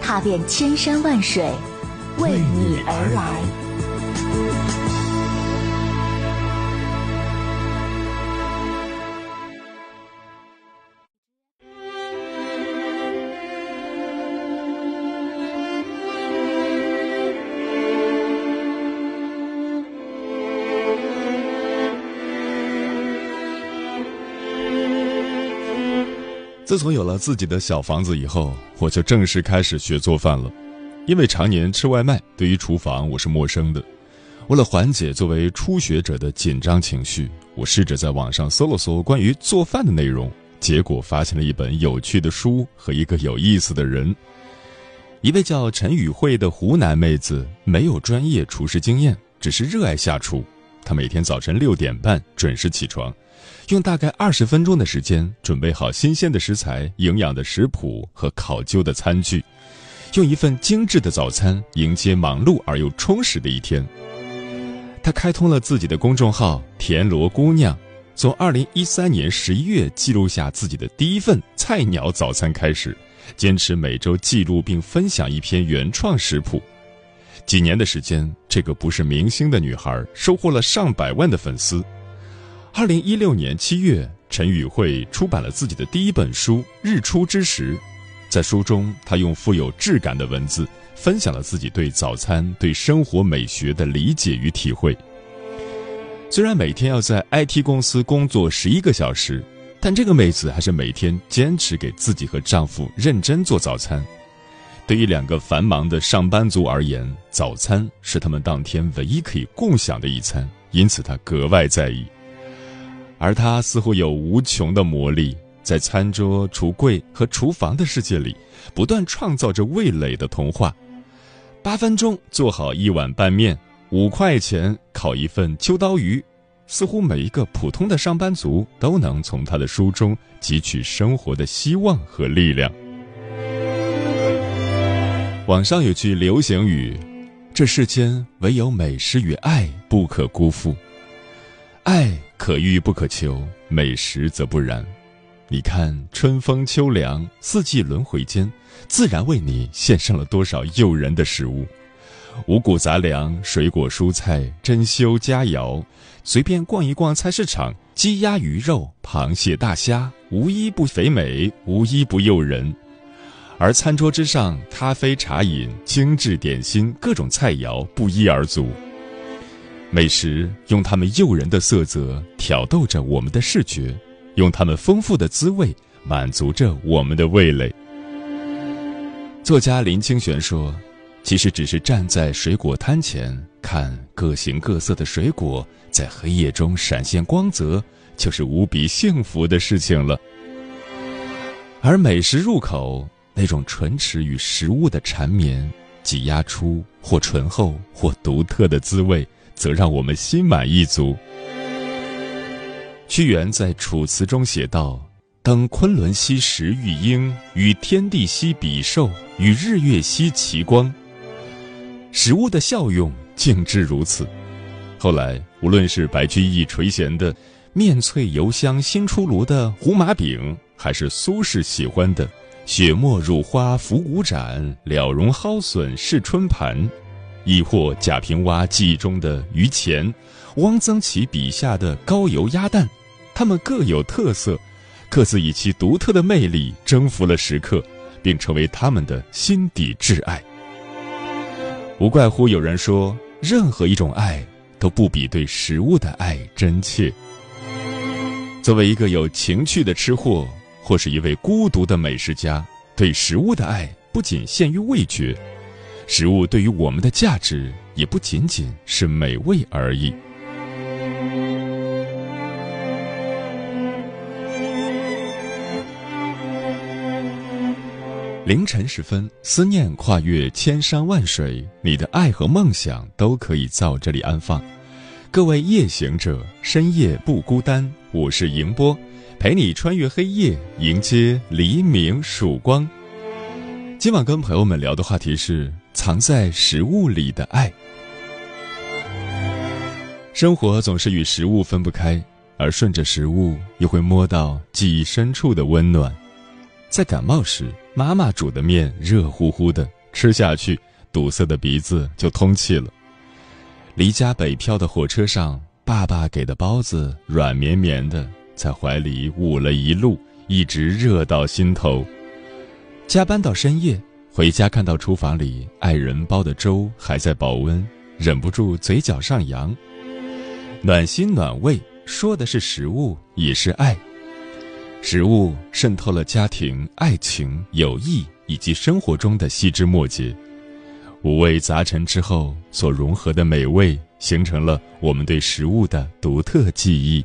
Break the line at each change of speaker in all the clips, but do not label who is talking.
踏遍千山万水，为你而来。
自从有了自己的小房子以后，我就正式开始学做饭了。因为常年吃外卖，对于厨房我是陌生的。为了缓解作为初学者的紧张情绪，我试着在网上搜了搜关于做饭的内容，结果发现了一本有趣的书和一个有意思的人。一位叫陈宇慧的湖南妹子，没有专业厨师经验，只是热爱下厨。他每天早晨六点半准时起床。用大概二十分钟的时间准备好新鲜的食材、营养的食谱和考究的餐具，用一份精致的早餐迎接忙碌而又充实的一天。他开通了自己的公众号“田螺姑娘”，从二零一三年十一月记录下自己的第一份菜鸟早餐开始，坚持每周记录并分享一篇原创食谱。几年的时间，这个不是明星的女孩收获了上百万的粉丝。二零一六年七月，陈宇慧出版了自己的第一本书《日出之时》。在书中，他用富有质感的文字分享了自己对早餐、对生活美学的理解与体会。虽然每天要在 IT 公司工作十一个小时，但这个妹子还是每天坚持给自己和丈夫认真做早餐。对于两个繁忙的上班族而言，早餐是他们当天唯一可以共享的一餐，因此他格外在意。而他似乎有无穷的魔力，在餐桌、橱柜和厨房的世界里，不断创造着味蕾的童话。八分钟做好一碗拌面，五块钱烤一份秋刀鱼，似乎每一个普通的上班族都能从他的书中汲取生活的希望和力量。网上有句流行语：“这世间唯有美食与爱不可辜负。”爱可遇不可求，美食则不然。你看，春风秋凉，四季轮回间，自然为你献上了多少诱人的食物。五谷杂粮、水果蔬菜、珍馐佳肴，随便逛一逛菜市场，鸡鸭鱼肉、螃蟹大虾，无一不肥美，无一不诱人。而餐桌之上，咖啡茶饮、精致点心、各种菜肴不一而足。美食用它们诱人的色泽挑逗着我们的视觉，用它们丰富的滋味满足着我们的味蕾。作家林清玄说：“其实只是站在水果摊前，看各形各色的水果在黑夜中闪现光泽，就是无比幸福的事情了。”而美食入口，那种唇齿与食物的缠绵，挤压出或醇厚或独特的滋味。则让我们心满意足。屈原在《楚辞》中写道：“登昆仑兮食玉英，与天地兮比寿，与日月兮齐光。”食物的效用竟至如此。后来，无论是白居易垂涎的“面脆油香新出炉”的胡麻饼，还是苏轼喜欢的“雪沫乳花浮骨盏，了茸蒿笋试春盘”。亦或贾平凹记忆中的榆钱，汪曾祺笔下的高邮鸭蛋，它们各有特色，各自以其独特的魅力征服了食客，并成为他们的心底挚爱。无怪乎有人说，任何一种爱都不比对食物的爱真切。作为一个有情趣的吃货，或是一位孤独的美食家，对食物的爱不仅限于味觉。食物对于我们的价值，也不仅仅是美味而已。凌晨时分，思念跨越千山万水，你的爱和梦想都可以在这里安放。各位夜行者，深夜不孤单，我是迎波，陪你穿越黑夜，迎接黎明曙光。今晚跟朋友们聊的话题是藏在食物里的爱。生活总是与食物分不开，而顺着食物，又会摸到记忆深处的温暖。在感冒时，妈妈煮的面热乎乎的，吃下去，堵塞的鼻子就通气了。离家北漂的火车上，爸爸给的包子软绵绵的，在怀里捂了一路，一直热到心头。加班到深夜，回家看到厨房里爱人煲的粥还在保温，忍不住嘴角上扬。暖心暖胃，说的是食物，也是爱。食物渗透了家庭、爱情、友谊以及生活中的细枝末节，五味杂陈之后所融合的美味，形成了我们对食物的独特记忆。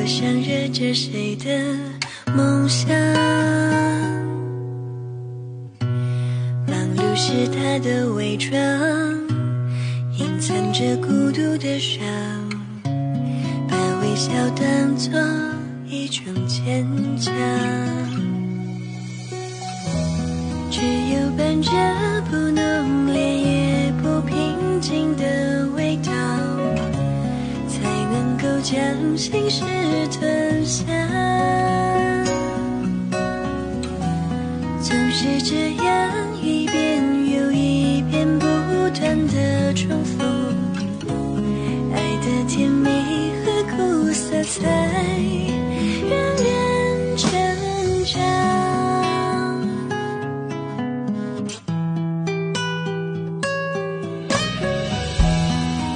我想热着谁的梦想？忙碌是他的伪装，隐藏着孤独的伤，把微笑当作一种坚强。心事吞下总是这样一遍又一遍不断的重复爱的甜蜜和苦涩才让人成长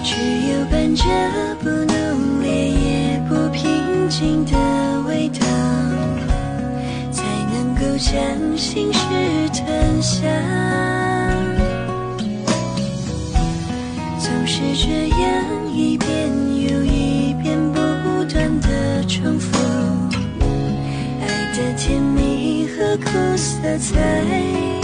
只有伴着不心事吞下总是这样一遍又一遍不断的重复爱的甜蜜和苦涩在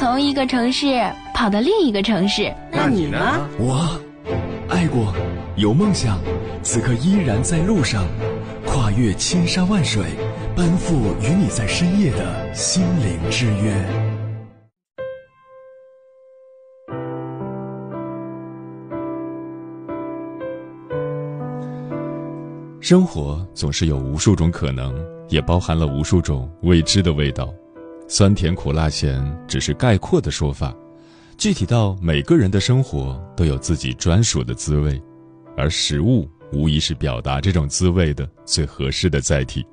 从一个城市跑到另一个城市。
那你呢？
我。爱过，有梦想，此刻依然在路上，跨越千山万水，奔赴与你在深夜的心灵之约。
生活总是有无数种可能，也包含了无数种未知的味道，酸甜苦辣咸只是概括的说法。具体到每个人的生活都有自己专属的滋味，而食物无疑是表达这种滋味的最合适的载体。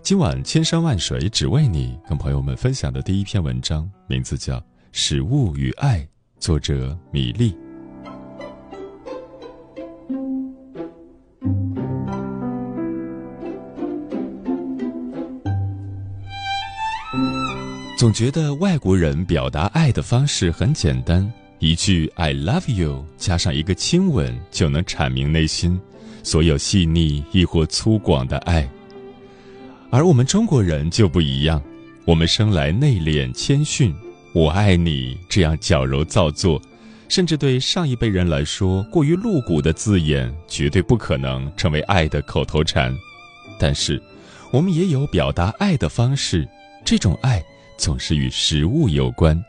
今晚千山万水只为你，跟朋友们分享的第一篇文章，名字叫《食物与爱》，作者米粒。总觉得外国人表达爱的方式很简单，一句 “I love you” 加上一个亲吻，就能阐明内心所有细腻亦或粗犷的爱。而我们中国人就不一样，我们生来内敛谦逊，“我爱你”这样矫揉造作，甚至对上一辈人来说过于露骨的字眼，绝对不可能成为爱的口头禅。但是，我们也有表达爱的方式，这种爱。总是与食物有关。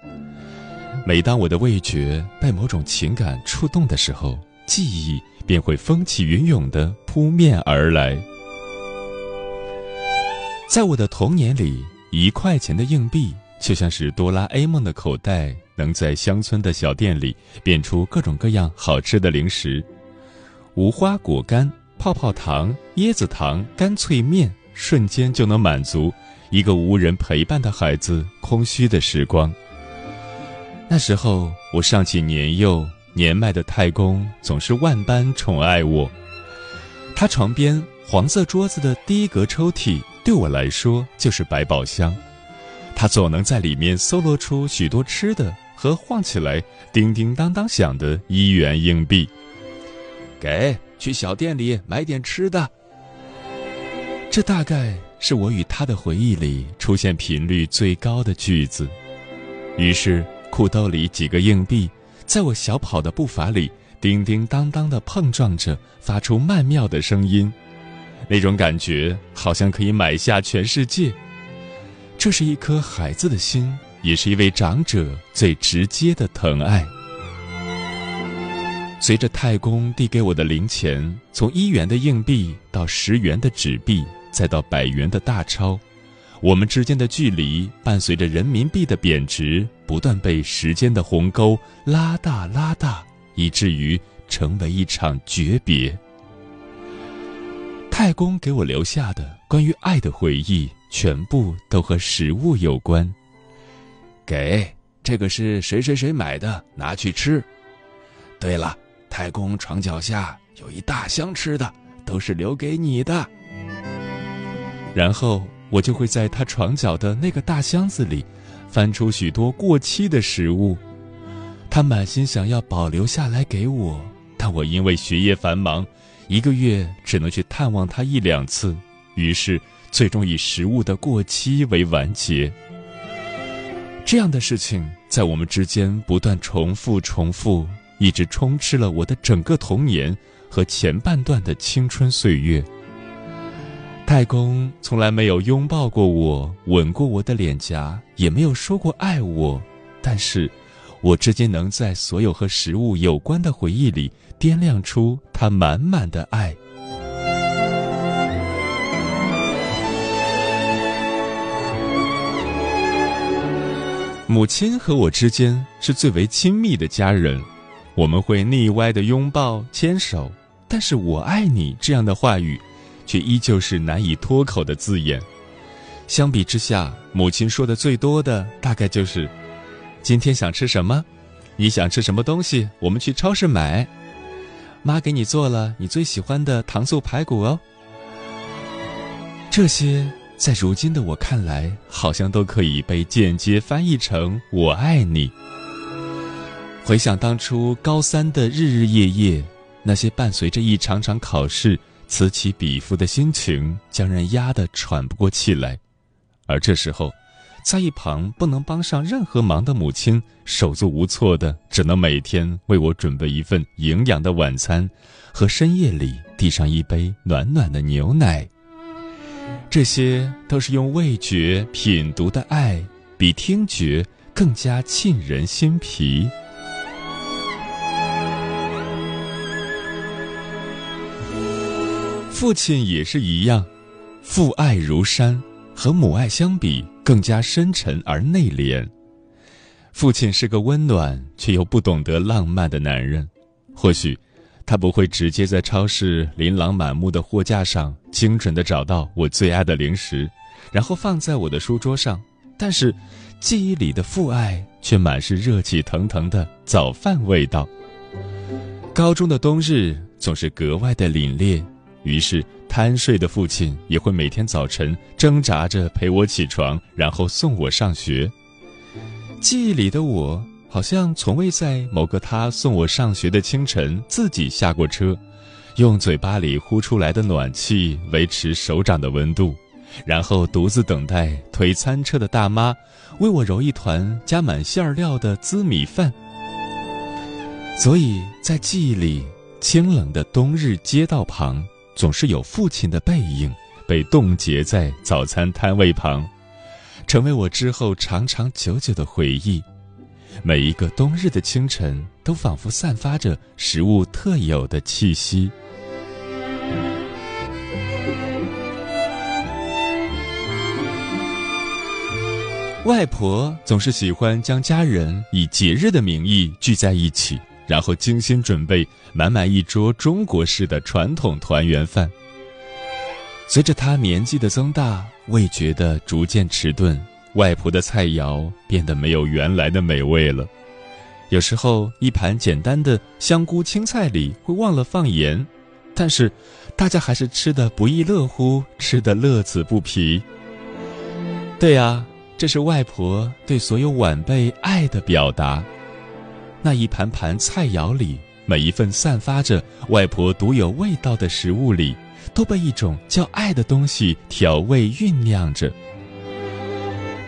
每当我的味觉被某种情感触动的时候，记忆便会风起云涌地扑面而来。在我的童年里，一块钱的硬币就像是哆啦 A 梦的口袋，能在乡村的小店里变出各种各样好吃的零食：无花果干、泡泡糖、椰子糖、干脆面，瞬间就能满足。一个无人陪伴的孩子空虚的时光。那时候我尚且年幼，年迈的太公总是万般宠爱我。他床边黄色桌子的第一格抽屉对我来说就是百宝箱，他总能在里面搜罗出许多吃的和晃起来叮叮当当响的一元硬币。给，去小店里买点吃的。这大概。是我与他的回忆里出现频率最高的句子，于是裤兜里几个硬币，在我小跑的步伐里叮叮当当的碰撞着，发出曼妙的声音，那种感觉好像可以买下全世界。这是一颗孩子的心，也是一位长者最直接的疼爱。随着太公递给我的零钱，从一元的硬币到十元的纸币。再到百元的大钞，我们之间的距离伴随着人民币的贬值，不断被时间的鸿沟拉大拉大，以至于成为一场诀别。太公给我留下的关于爱的回忆，全部都和食物有关。给，这个是谁谁谁买的，拿去吃。对了，太公床脚下有一大箱吃的，都是留给你的。然后我就会在他床角的那个大箱子里，翻出许多过期的食物。他满心想要保留下来给我，但我因为学业繁忙，一个月只能去探望他一两次，于是最终以食物的过期为完结。这样的事情在我们之间不断重复、重复，一直充斥了我的整个童年和前半段的青春岁月。太公从来没有拥抱过我，吻过我的脸颊，也没有说过爱我。但是，我至今能在所有和食物有关的回忆里掂量出他满满的爱。母亲和我之间是最为亲密的家人，我们会腻歪的拥抱、牵手，但是我爱你这样的话语。却依旧是难以脱口的字眼。相比之下，母亲说的最多的大概就是：“今天想吃什么？你想吃什么东西？我们去超市买。妈给你做了你最喜欢的糖醋排骨哦。”这些在如今的我看来，好像都可以被间接翻译成“我爱你”。回想当初高三的日日夜夜，那些伴随着一场场考试。此起彼伏的心情将人压得喘不过气来，而这时候，在一旁不能帮上任何忙的母亲，手足无措的，只能每天为我准备一份营养的晚餐，和深夜里递上一杯暖暖的牛奶。这些都是用味觉品读的爱，比听觉更加沁人心脾。父亲也是一样，父爱如山，和母爱相比更加深沉而内敛。父亲是个温暖却又不懂得浪漫的男人，或许他不会直接在超市琳琅满目的货架上精准的找到我最爱的零食，然后放在我的书桌上。但是，记忆里的父爱却满是热气腾腾的早饭味道。高中的冬日总是格外的凛冽，于是贪睡的父亲也会每天早晨挣扎着陪我起床，然后送我上学。记忆里的我，好像从未在某个他送我上学的清晨自己下过车，用嘴巴里呼出来的暖气维持手掌的温度。然后独自等待推餐车的大妈为我揉一团加满馅料的紫米饭。所以在记忆里，清冷的冬日街道旁，总是有父亲的背影被冻结在早餐摊位旁，成为我之后长长久久的回忆。每一个冬日的清晨，都仿佛散发着食物特有的气息。外婆总是喜欢将家人以节日的名义聚在一起，然后精心准备满满一桌中国式的传统团圆饭。随着他年纪的增大，味觉的逐渐迟钝，外婆的菜肴变得没有原来的美味了。有时候，一盘简单的香菇青菜里会忘了放盐，但是大家还是吃得不亦乐乎，吃得乐此不疲。对呀。这是外婆对所有晚辈爱的表达。那一盘盘菜肴里，每一份散发着外婆独有味道的食物里，都被一种叫爱的东西调味酝酿着。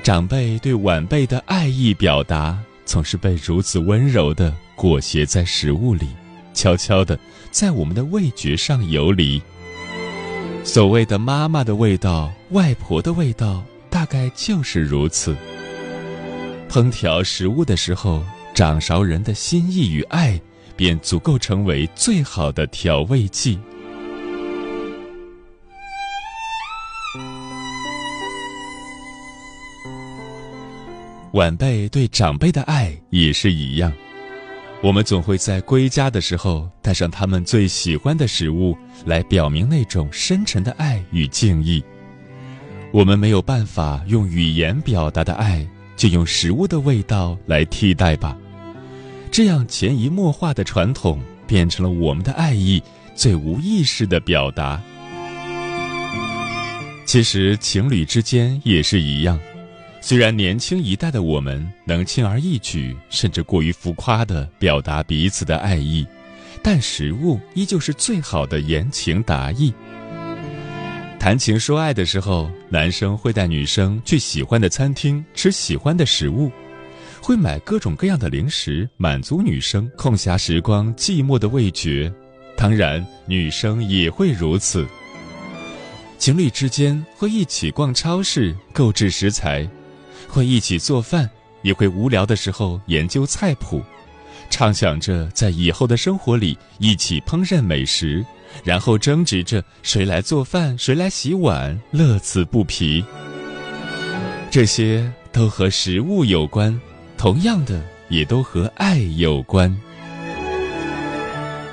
长辈对晚辈的爱意表达，总是被如此温柔地裹挟在食物里，悄悄地在我们的味觉上游离。所谓的妈妈的味道，外婆的味道。大概就是如此。烹调食物的时候，掌勺人的心意与爱，便足够成为最好的调味剂。晚辈对长辈的爱也是一样，我们总会在归家的时候带上他们最喜欢的食物，来表明那种深沉的爱与敬意。我们没有办法用语言表达的爱，就用食物的味道来替代吧。这样潜移默化的传统，变成了我们的爱意最无意识的表达。其实情侣之间也是一样，虽然年轻一代的我们能轻而易举，甚至过于浮夸的表达彼此的爱意，但食物依旧是最好的言情达意。谈情说爱的时候，男生会带女生去喜欢的餐厅吃喜欢的食物，会买各种各样的零食满足女生空暇时光寂寞的味觉。当然，女生也会如此。情侣之间会一起逛超市购置食材，会一起做饭，也会无聊的时候研究菜谱，畅想着在以后的生活里一起烹饪美食。然后争执着谁来做饭，谁来洗碗，乐此不疲。这些都和食物有关，同样的也都和爱有关。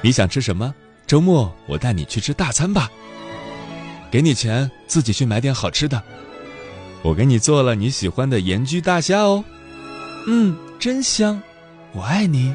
你想吃什么？周末我带你去吃大餐吧。给你钱，自己去买点好吃的。我给你做了你喜欢的盐焗大虾哦。嗯，真香，我爱你。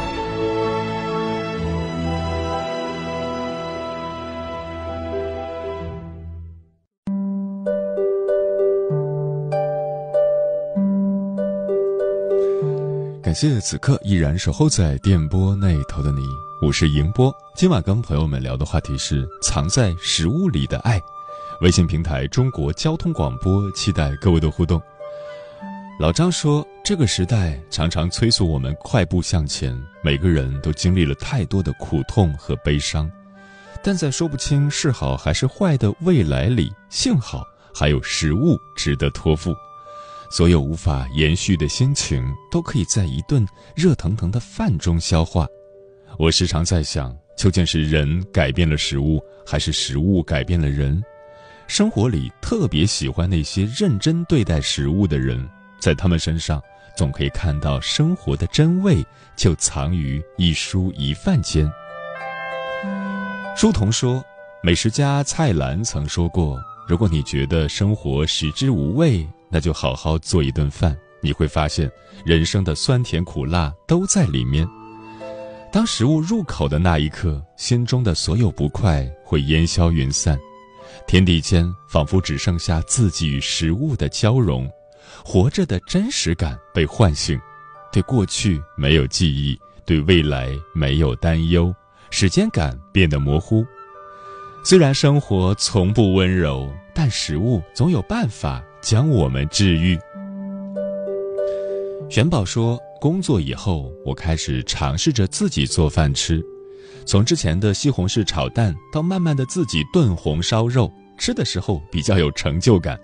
感谢此刻依然守候在电波那头的你，我是迎波。今晚跟朋友们聊的话题是藏在食物里的爱。微信平台中国交通广播，期待各位的互动。老张说，这个时代常常催促我们快步向前，每个人都经历了太多的苦痛和悲伤，但在说不清是好还是坏的未来里，幸好还有食物值得托付。所有无法延续的心情，都可以在一顿热腾腾的饭中消化。我时常在想，究竟是人改变了食物，还是食物改变了人？生活里特别喜欢那些认真对待食物的人，在他们身上总可以看到生活的真味，就藏于一蔬一饭间。书童说，美食家蔡澜曾说过：“如果你觉得生活食之无味。”那就好好做一顿饭，你会发现人生的酸甜苦辣都在里面。当食物入口的那一刻，心中的所有不快会烟消云散，天地间仿佛只剩下自己与食物的交融，活着的真实感被唤醒，对过去没有记忆，对未来没有担忧，时间感变得模糊。虽然生活从不温柔，但食物总有办法将我们治愈。玄宝说：“工作以后，我开始尝试着自己做饭吃，从之前的西红柿炒蛋，到慢慢的自己炖红烧肉，吃的时候比较有成就感，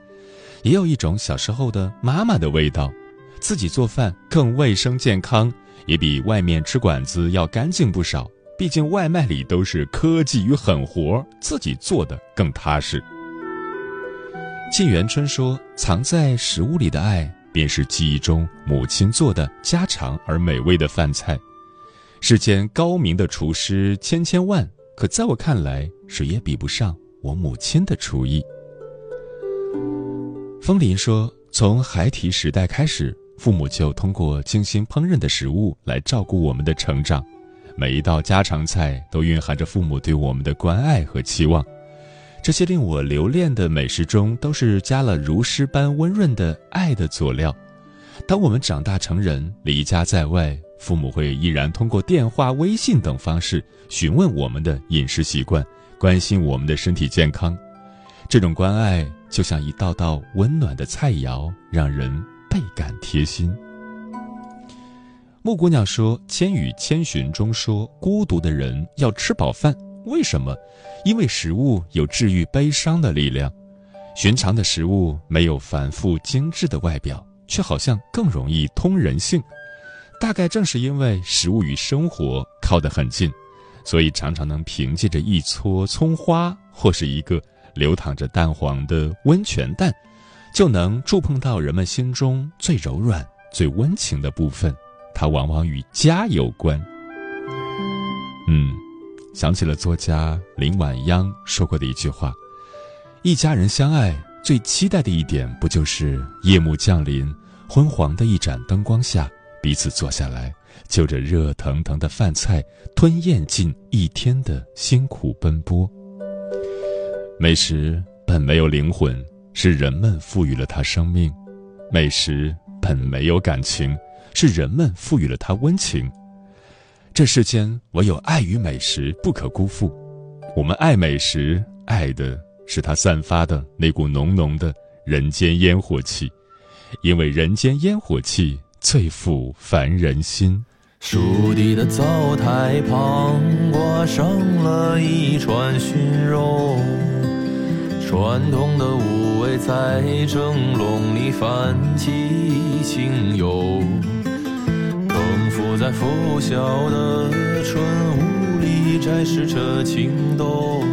也有一种小时候的妈妈的味道。自己做饭更卫生健康，也比外面吃馆子要干净不少。”毕竟外卖里都是科技与狠活，自己做的更踏实。沁园春说：“藏在食物里的爱，便是记忆中母亲做的家常而美味的饭菜。世间高明的厨师千千万，可在我看来，谁也比不上我母亲的厨艺。”风林说：“从孩提时代开始，父母就通过精心烹饪的食物来照顾我们的成长。”每一道家常菜都蕴含着父母对我们的关爱和期望，这些令我留恋的美食中，都是加了如诗般温润的爱的佐料。当我们长大成人，离家在外，父母会依然通过电话、微信等方式询问我们的饮食习惯，关心我们的身体健康。这种关爱就像一道道温暖的菜肴，让人倍感贴心。木姑娘说：“《千与千寻》中说，孤独的人要吃饱饭。为什么？因为食物有治愈悲伤的力量。寻常的食物没有繁复精致的外表，却好像更容易通人性。大概正是因为食物与生活靠得很近，所以常常能凭借着一撮葱花或是一个流淌着蛋黄的温泉蛋，就能触碰到人们心中最柔软、最温情的部分。”它往往与家有关。嗯，想起了作家林晚央说过的一句话：“一家人相爱，最期待的一点，不就是夜幕降临，昏黄的一盏灯光下，彼此坐下来，就着热腾腾的饭菜，吞咽尽一天的辛苦奔波。美食本没有灵魂，是人们赋予了它生命；美食本没有感情。”是人们赋予了它温情。这世间唯有爱与美食不可辜负。我们爱美食，爱的是它散发的那股浓浓的人间烟火气，因为人间烟火气最抚凡人心。
树底的灶台旁挂上了一串熏肉，传统的五味在蒸笼里泛起清幽。在拂晓的春雾里摘拾着青豆，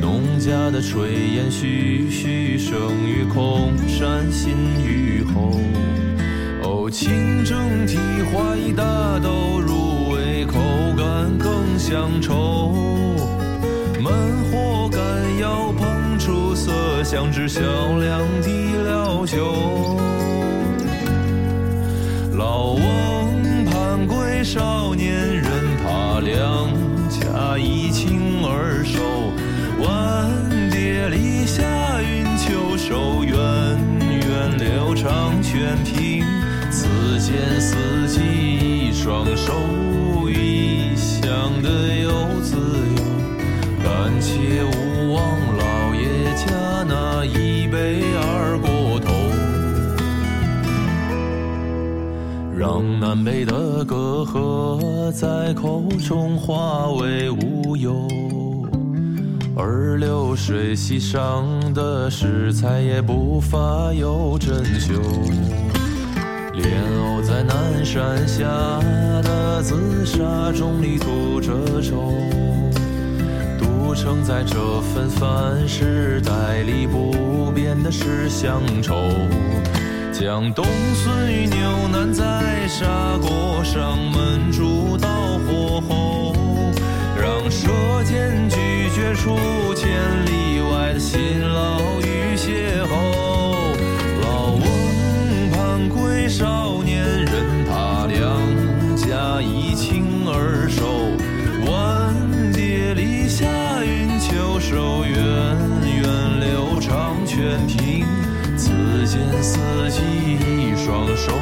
农家的炊烟徐徐升于空山新雨后。哦，清蒸蹄花一大兜，入味口感更香稠。焖火干窑烹出色香，只小两滴了酒。老翁。少年人，怕两家一清二瘦。万蝶里下云秋收，源远流长全凭。此间四季一双手，南北的隔阂在口中化为乌有。而流水席上的食材也不乏有珍馐。莲藕在南山下的紫砂盅里吐着粥，独城在这份饭食代里不变的是乡愁。将冬笋与牛腩在砂锅上焖煮到火候，让舌尖咀嚼出千里外的辛劳与邂逅。老翁盼归少年人，他两家一清二瘦。晚蝶篱下云秋收，源远流长泉平。此间四季一双手，